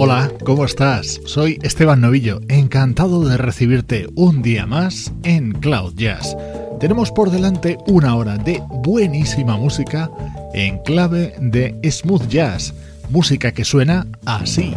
Hola, ¿cómo estás? Soy Esteban Novillo, encantado de recibirte un día más en Cloud Jazz. Tenemos por delante una hora de buenísima música en clave de smooth jazz, música que suena así.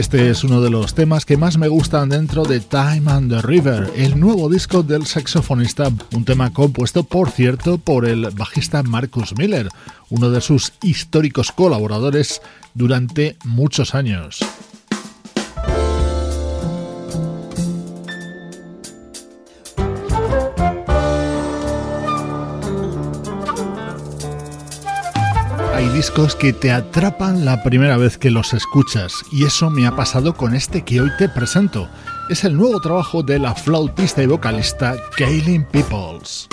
Este es uno de los temas que más me gustan dentro de Time and the River, el nuevo disco del saxofonista, un tema compuesto, por cierto, por el bajista Marcus Miller, uno de sus históricos colaboradores durante muchos años. Discos que te atrapan la primera vez que los escuchas y eso me ha pasado con este que hoy te presento. Es el nuevo trabajo de la flautista y vocalista Kaylin Peoples.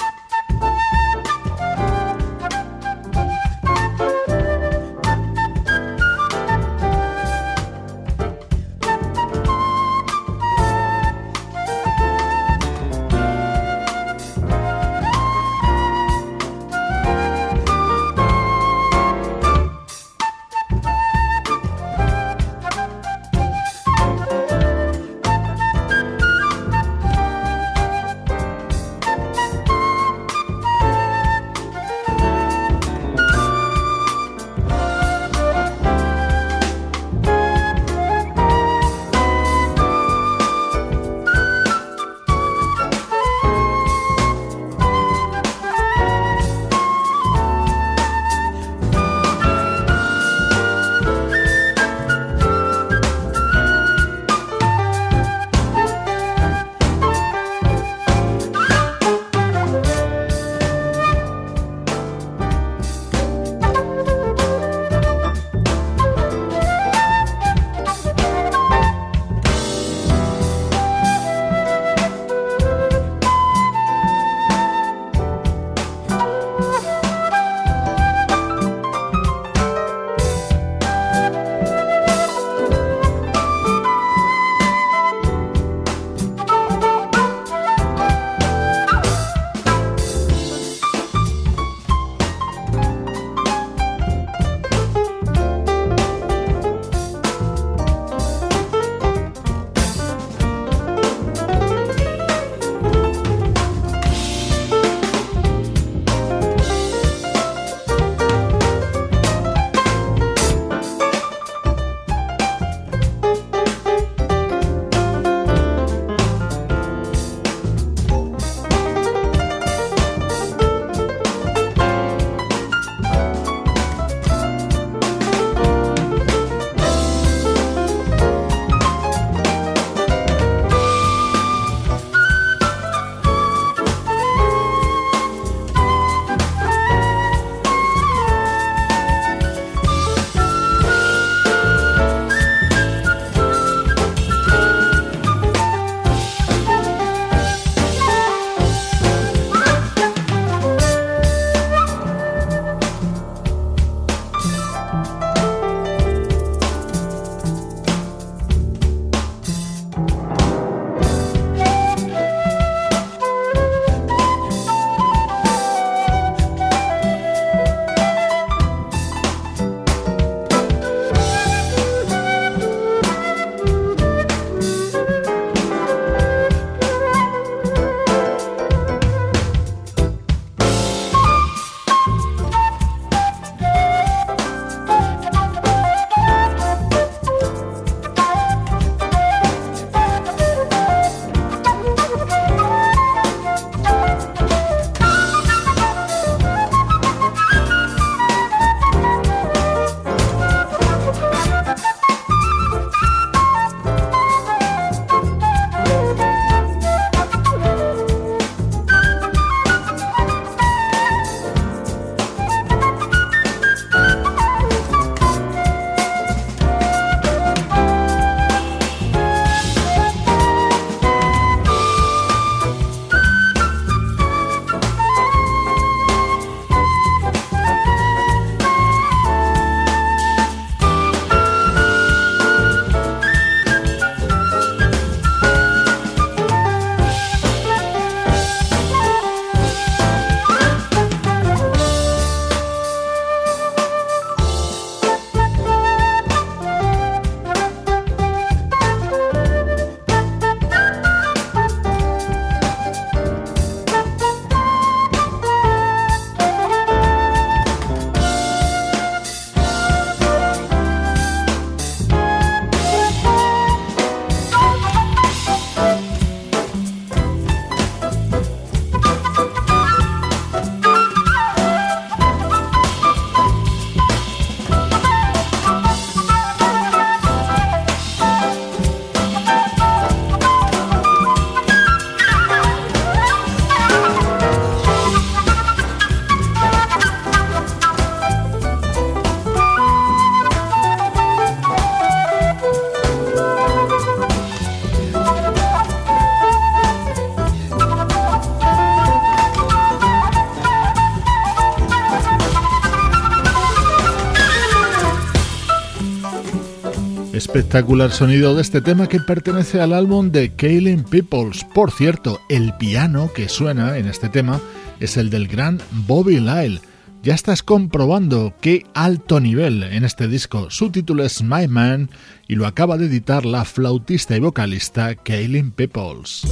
Espectacular sonido de este tema que pertenece al álbum de Kaylin Peoples. Por cierto, el piano que suena en este tema es el del gran Bobby Lyle. Ya estás comprobando qué alto nivel en este disco. Su título es My Man y lo acaba de editar la flautista y vocalista Kaylin Peoples.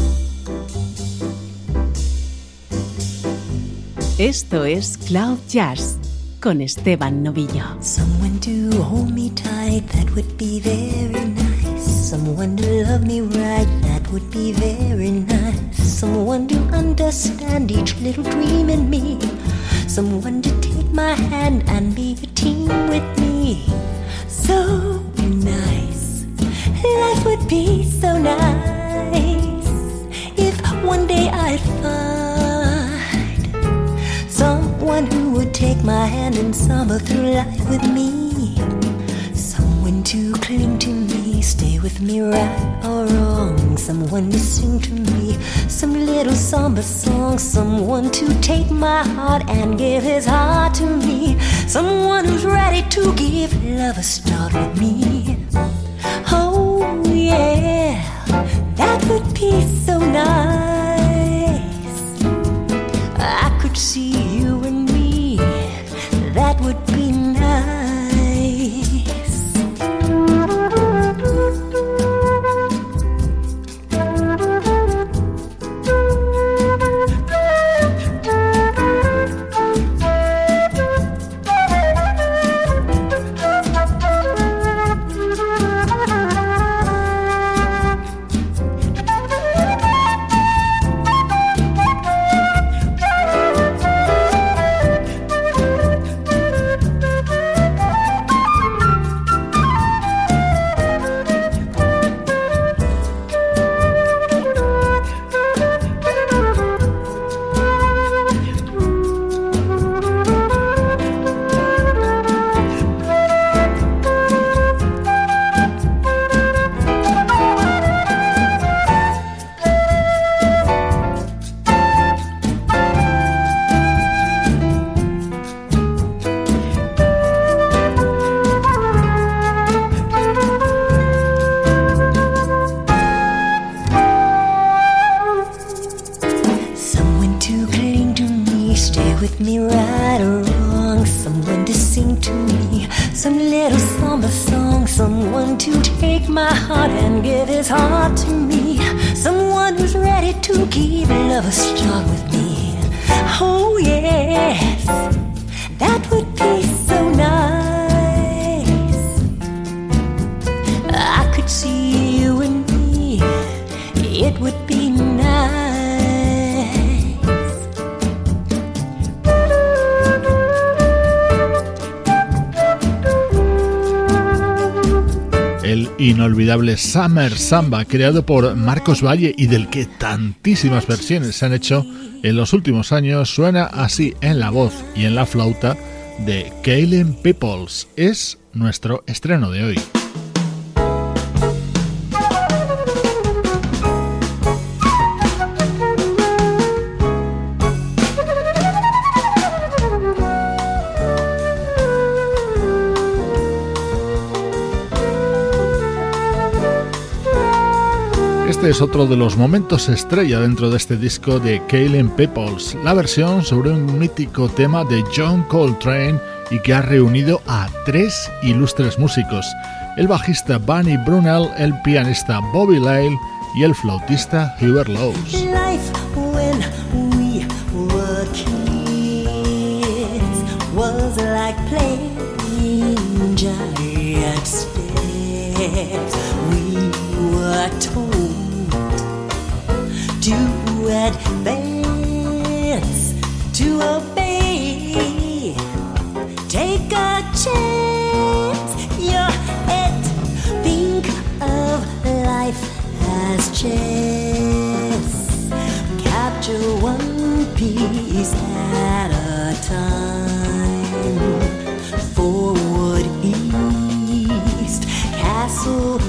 Esto es Cloud Jazz con Esteban Novillo. Someone to hold me tight, that would be very nice. Someone to love me right, that would be very nice. Someone to understand each little dream in me. Someone to take my hand and be a team with me. So nice. Life would be so nice if one day I'd find someone who would take my hand and summer through life with me. Someone to cling to me, stay with me right or wrong. Someone to sing to me some little samba song. Someone to take my heart and give his heart to me. Someone who's ready to give love a start with me. Oh, yeah, that would be so nice. I could see inolvidable Summer Samba, creado por Marcos Valle y del que tantísimas versiones se han hecho en los últimos años, suena así en la voz y en la flauta de Kaylin Peoples. Es nuestro estreno de hoy. Es otro de los momentos estrella dentro de este disco de Kaylin Peoples, la versión sobre un mítico tema de John Coltrane y que ha reunido a tres ilustres músicos, el bajista Bunny Brunel, el pianista Bobby Lyle y el flautista Hubert Lowes. Advance, to obey. Take a chance, your head. Think of life as chess. Capture one piece at a time. Forward, east, castle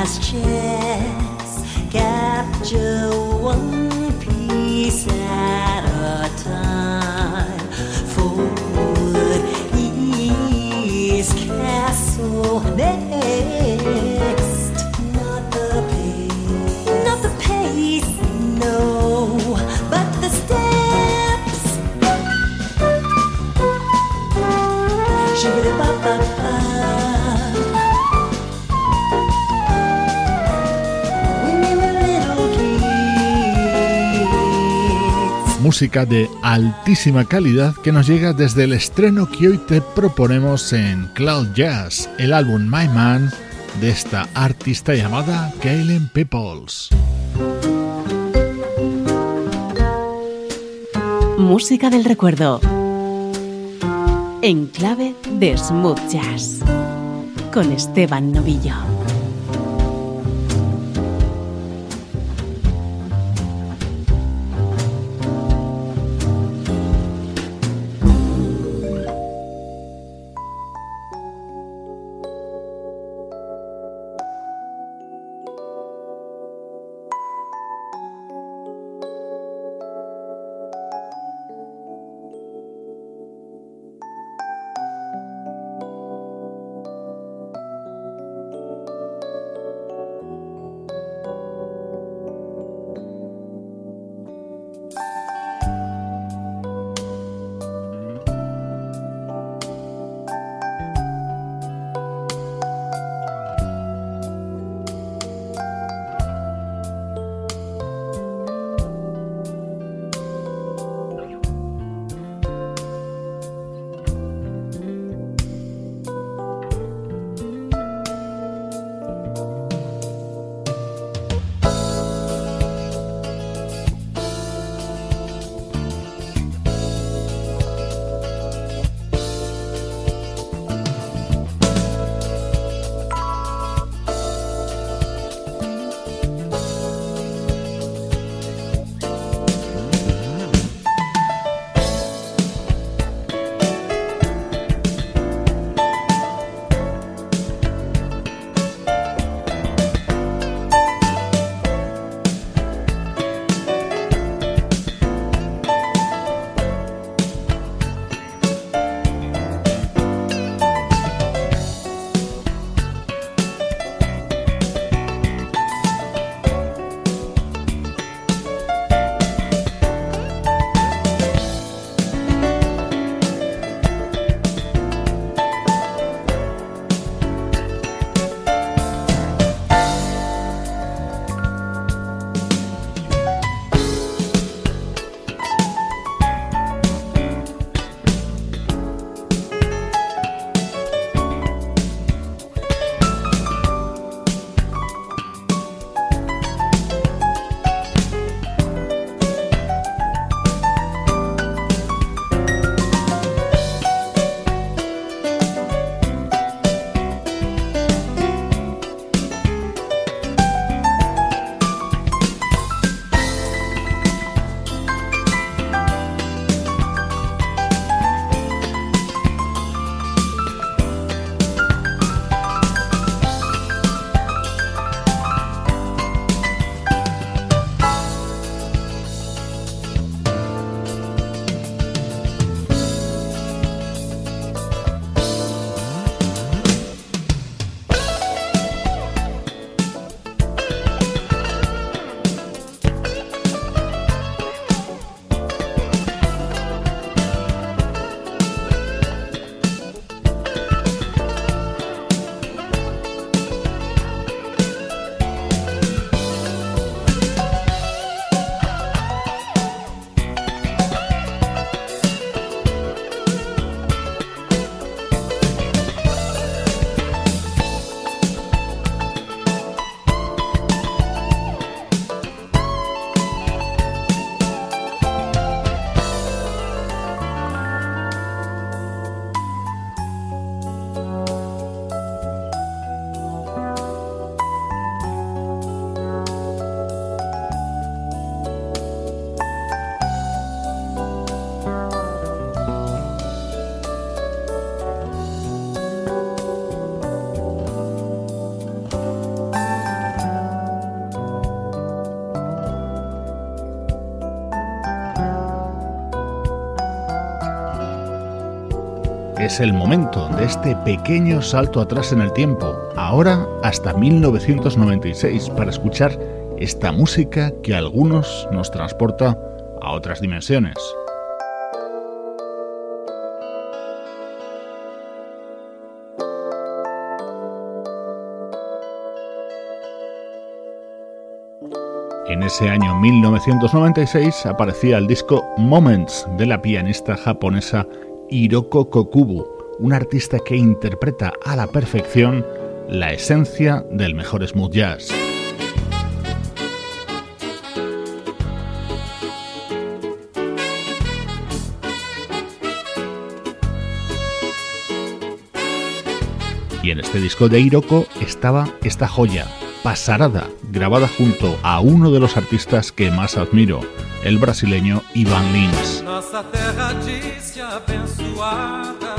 as chess. Capture Música de altísima calidad que nos llega desde el estreno que hoy te proponemos en Cloud Jazz, el álbum My Man de esta artista llamada Kaylen Peoples. Música del recuerdo. En clave de smooth jazz. Con Esteban Novillo. El momento de este pequeño salto atrás en el tiempo, ahora hasta 1996, para escuchar esta música que a algunos nos transporta a otras dimensiones. En ese año 1996 aparecía el disco Moments de la pianista japonesa Hiroko Kokubu, un artista que interpreta a la perfección la esencia del mejor smooth jazz. Y en este disco de Hiroko estaba esta joya, Pasarada, grabada junto a uno de los artistas que más admiro, el brasileño Ivan Lins. Nossa terra disse abençoada,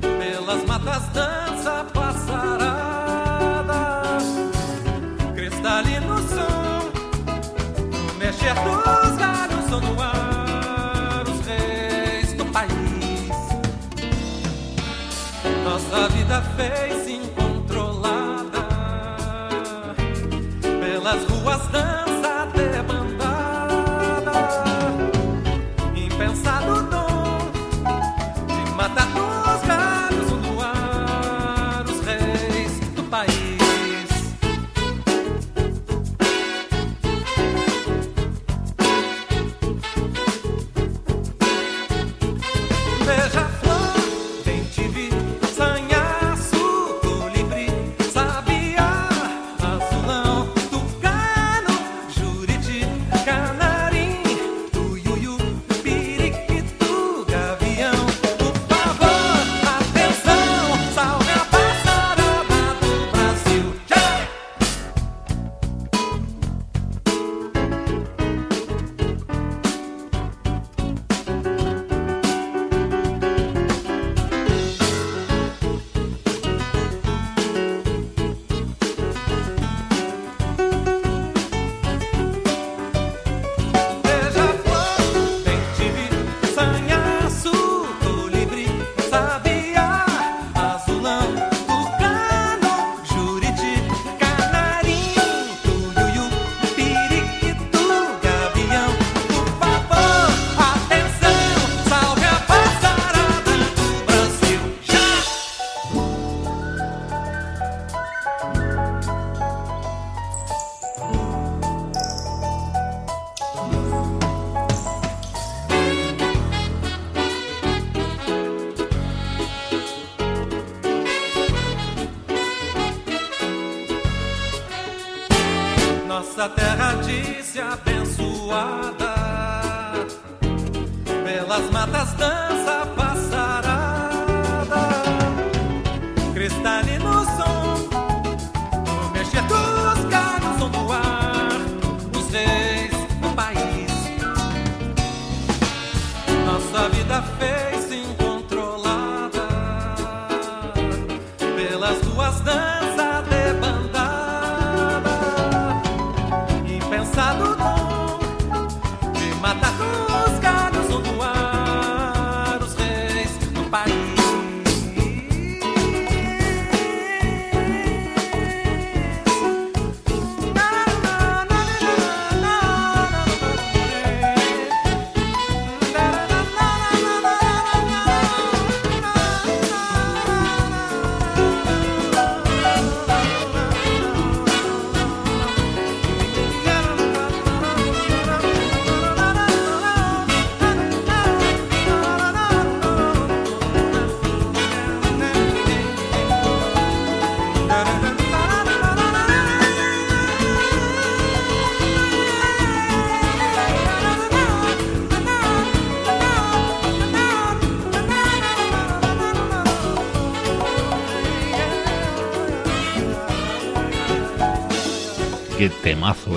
pelas matas dança passarada, cristalino som, no mexer dos galhos são no ar os reis do país. Nossa vida fez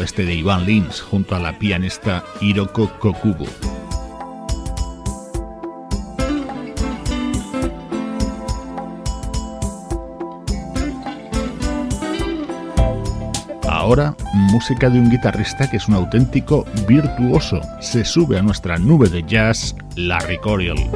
este de Iván Lins junto a la pianista Hiroko Kokubo. Ahora, música de un guitarrista que es un auténtico virtuoso. Se sube a nuestra nube de jazz, Larry Coriel.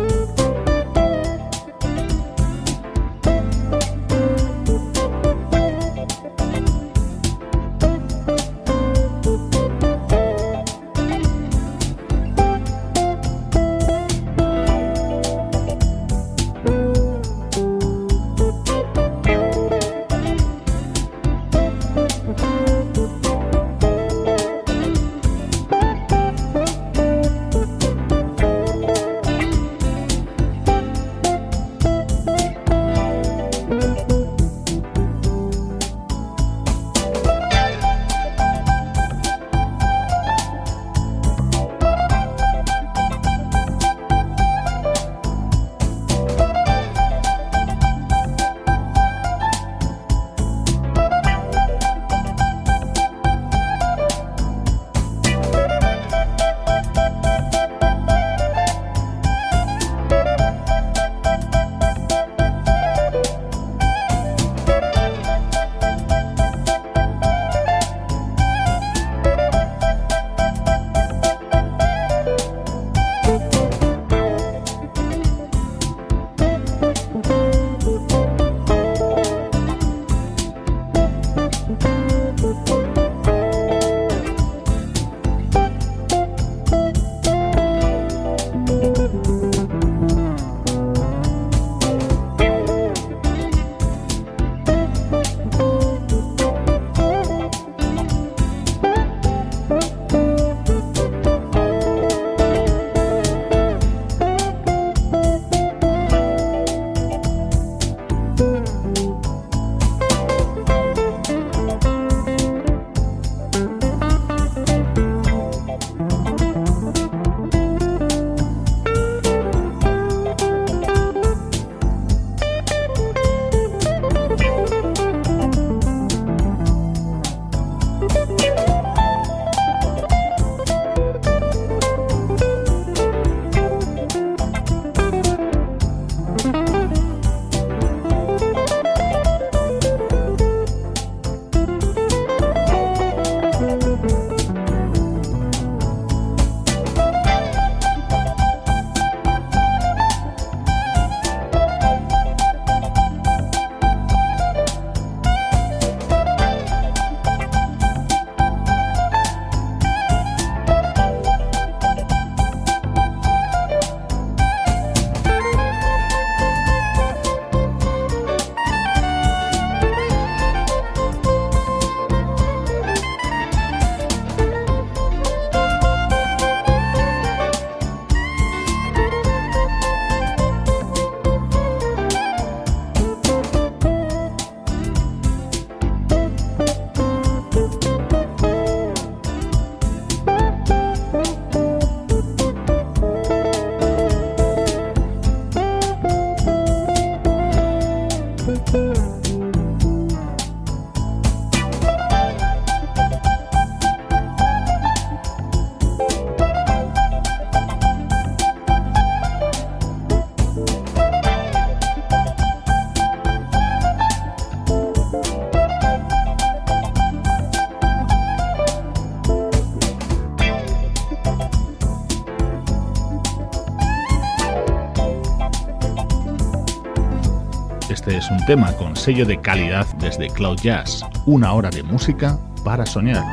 Tema con sello de calidad desde Cloud Jazz, una hora de música para soñar.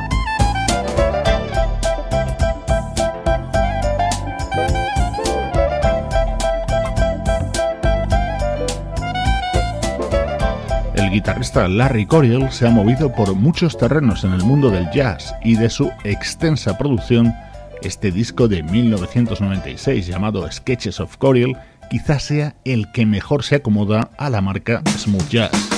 El guitarrista Larry Coryell se ha movido por muchos terrenos en el mundo del jazz y de su extensa producción, este disco de 1996 llamado Sketches of Coryell quizás sea el que mejor se acomoda a la marca Smooth Jazz.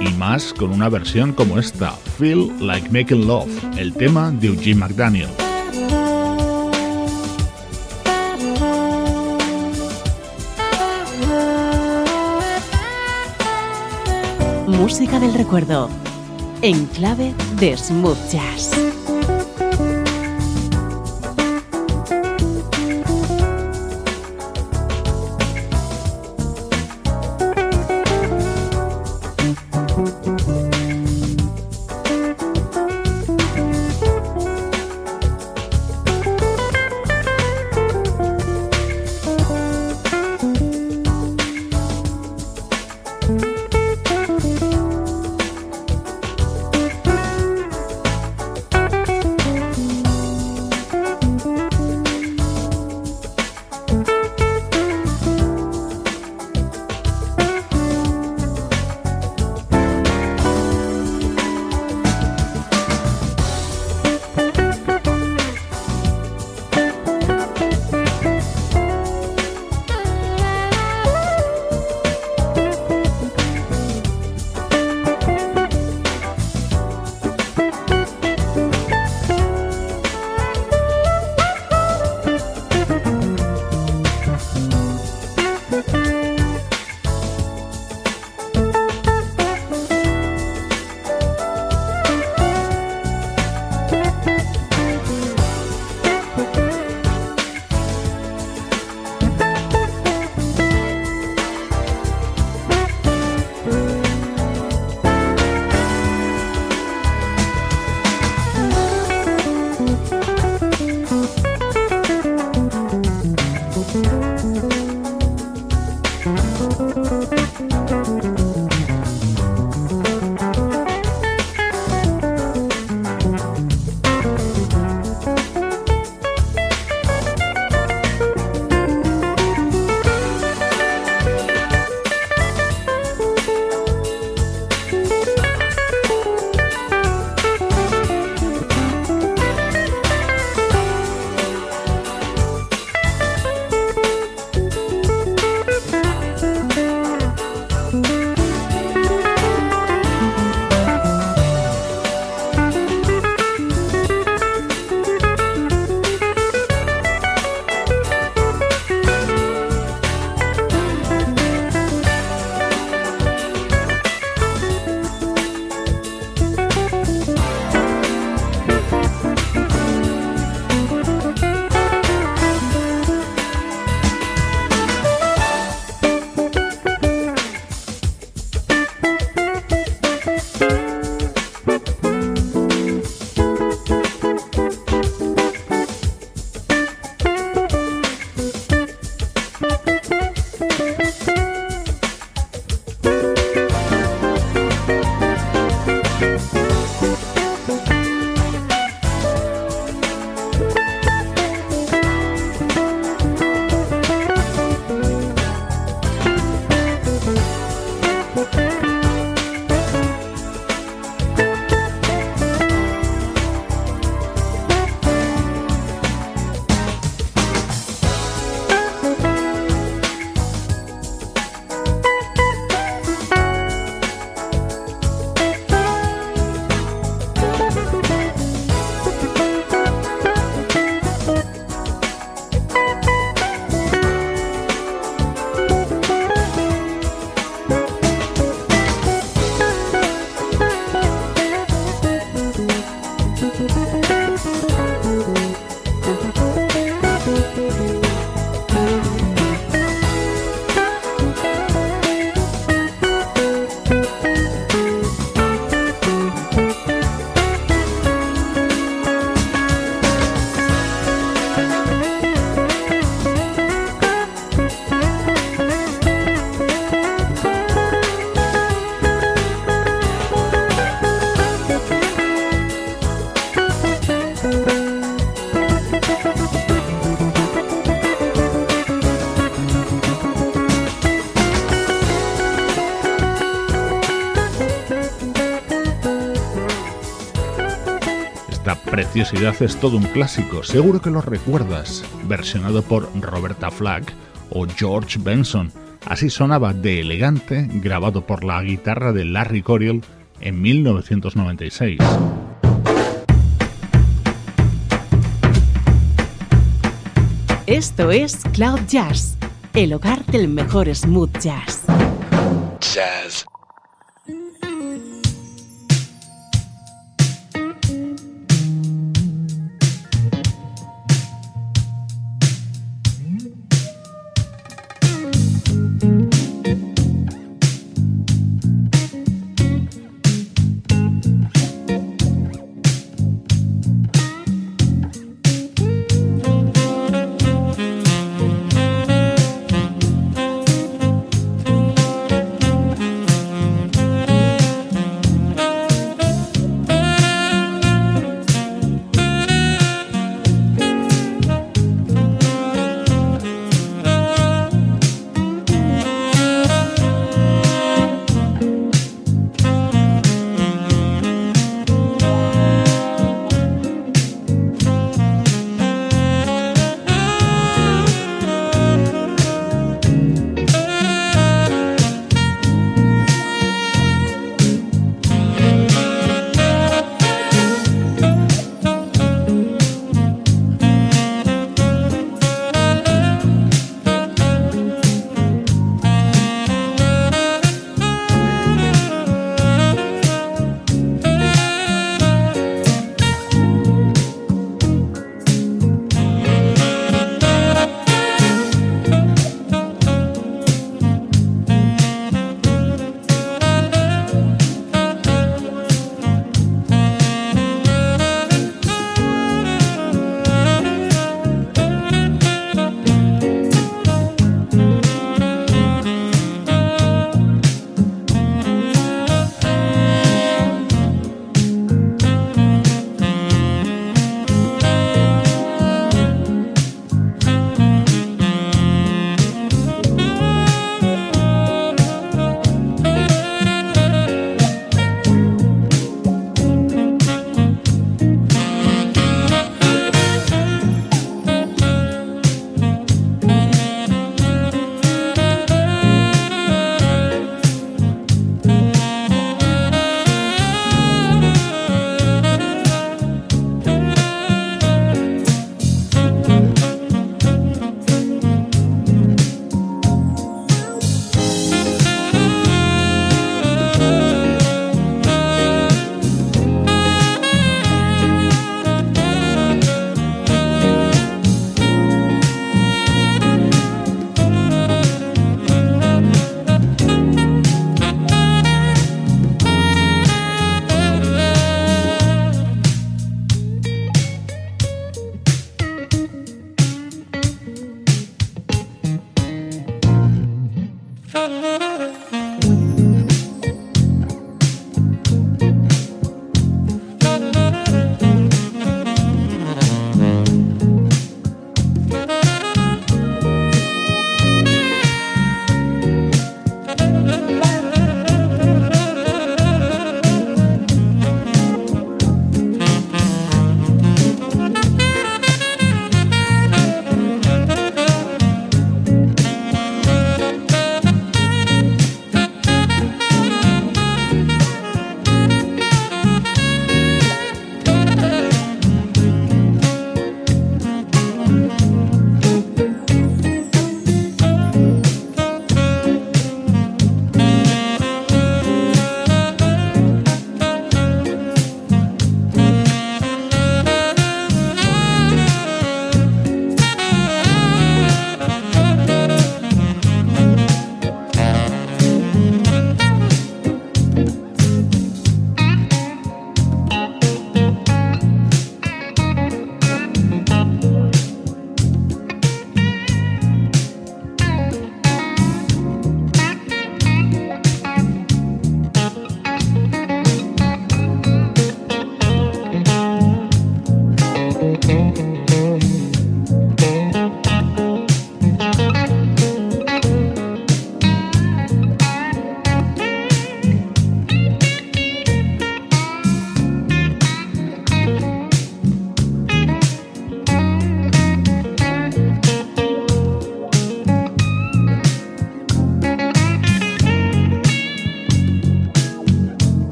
Y más con una versión como esta, Feel Like Making Love, el tema de Eugene McDaniel. Música del recuerdo, en clave de Smooth Jazz. Preciosidad es todo un clásico, seguro que lo recuerdas, versionado por Roberta Flack o George Benson. Así sonaba de elegante, grabado por la guitarra de Larry Coryell en 1996. Esto es Cloud Jazz, el hogar del mejor smooth. Jazz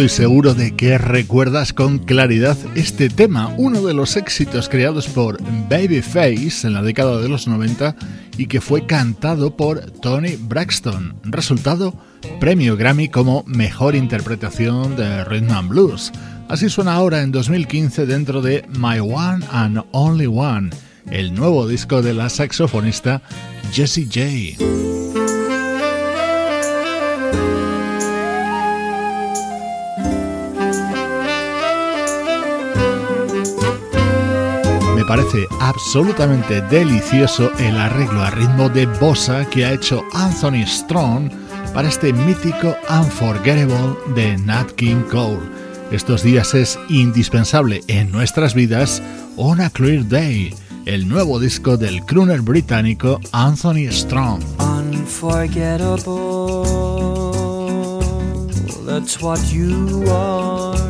Estoy seguro de que recuerdas con claridad este tema, uno de los éxitos creados por Babyface en la década de los 90 y que fue cantado por Tony Braxton. Resultado, premio Grammy como mejor interpretación de Rhythm and Blues. Así suena ahora en 2015 dentro de My One and Only One, el nuevo disco de la saxofonista Jessie J. parece absolutamente delicioso el arreglo a ritmo de bossa que ha hecho Anthony Strong para este mítico Unforgettable de Nat King Cole. Estos días es indispensable en nuestras vidas On a Clear Day, el nuevo disco del crooner británico Anthony Strong. Unforgettable, that's what you are.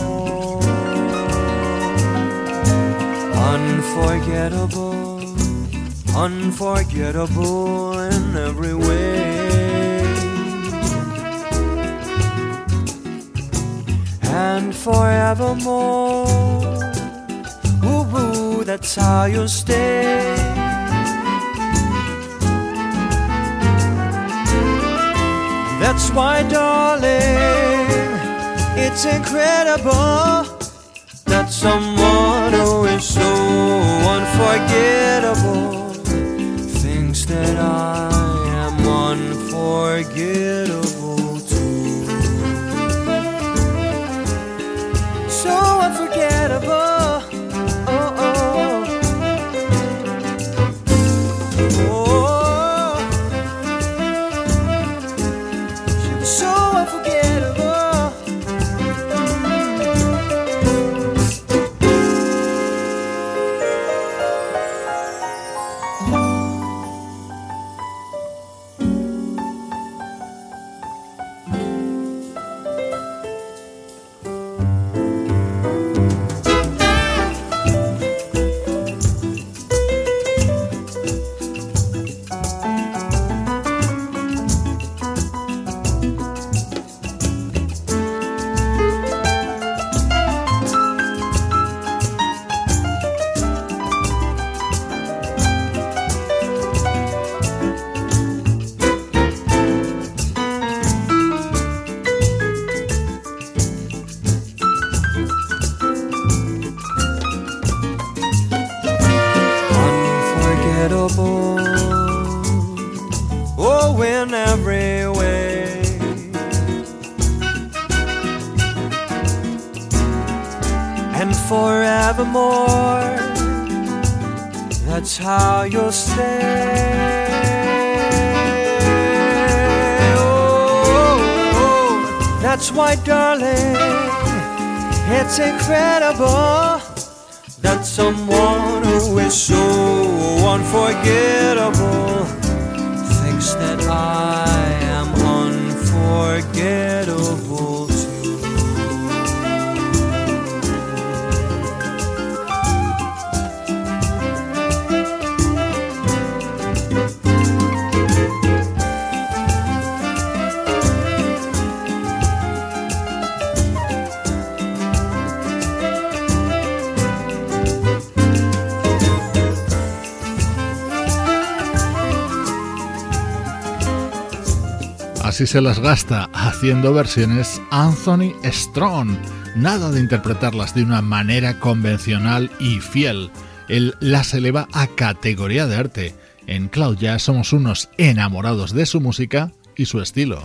Unforgettable, unforgettable in every way. And forevermore, woo woo, that's how you'll stay. That's why, darling, it's incredible that someone who is so unforgettable. Thinks that I am unforgettable it's incredible. That someone who is so unforgettable. Así se las gasta haciendo versiones Anthony Strong. Nada de interpretarlas de una manera convencional y fiel. Él las eleva a categoría de arte. En Cloud somos unos enamorados de su música y su estilo.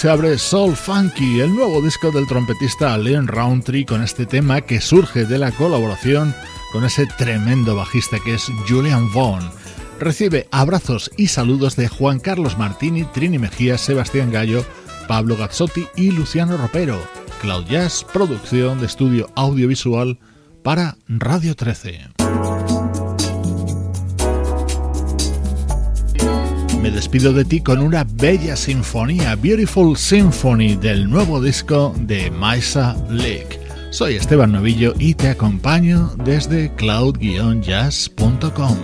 Se abre Soul Funky, el nuevo disco del trompetista Leon Roundtree con este tema que surge de la colaboración con ese tremendo bajista que es Julian Vaughn. Recibe abrazos y saludos de Juan Carlos Martini, Trini Mejía, Sebastián Gallo, Pablo Gazzotti y Luciano Ropero. Cloud Jazz, producción de estudio audiovisual para Radio 13. Despido de ti con una bella sinfonía, Beautiful Symphony del nuevo disco de Maisa Lake. Soy Esteban Novillo y te acompaño desde cloud-jazz.com.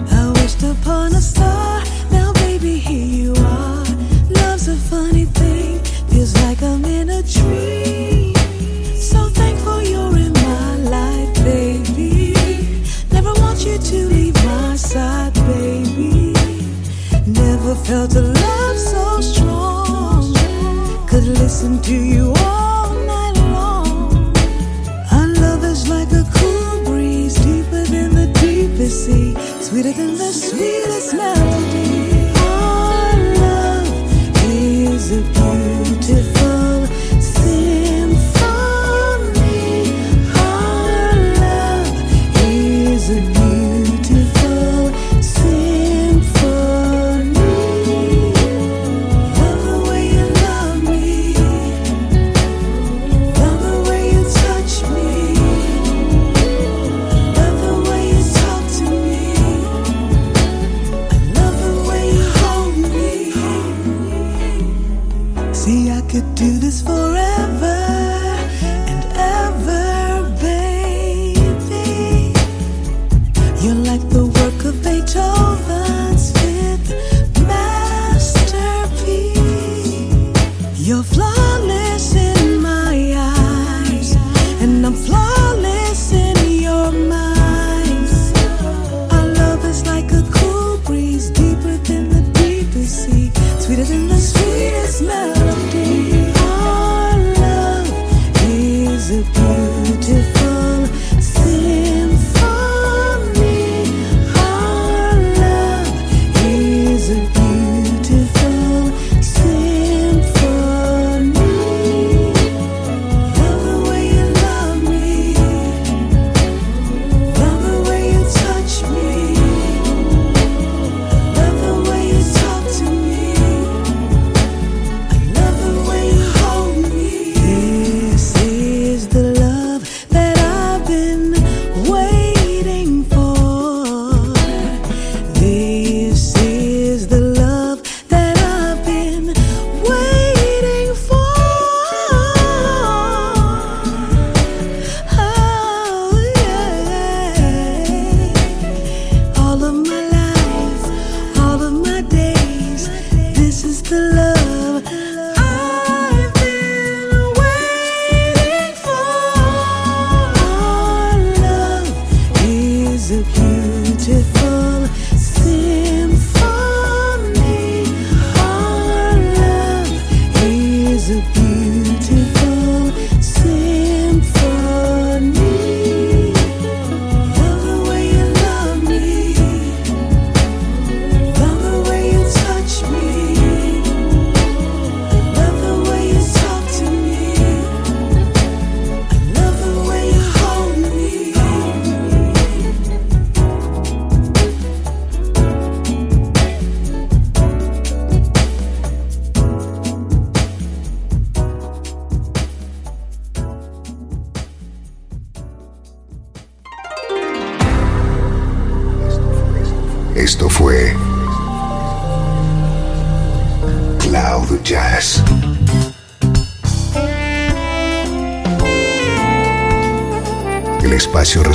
felt a love so strong. Could listen to you all night long. Our love is like a cool breeze, deeper than the deepest sea, sweeter than the sweetest melody.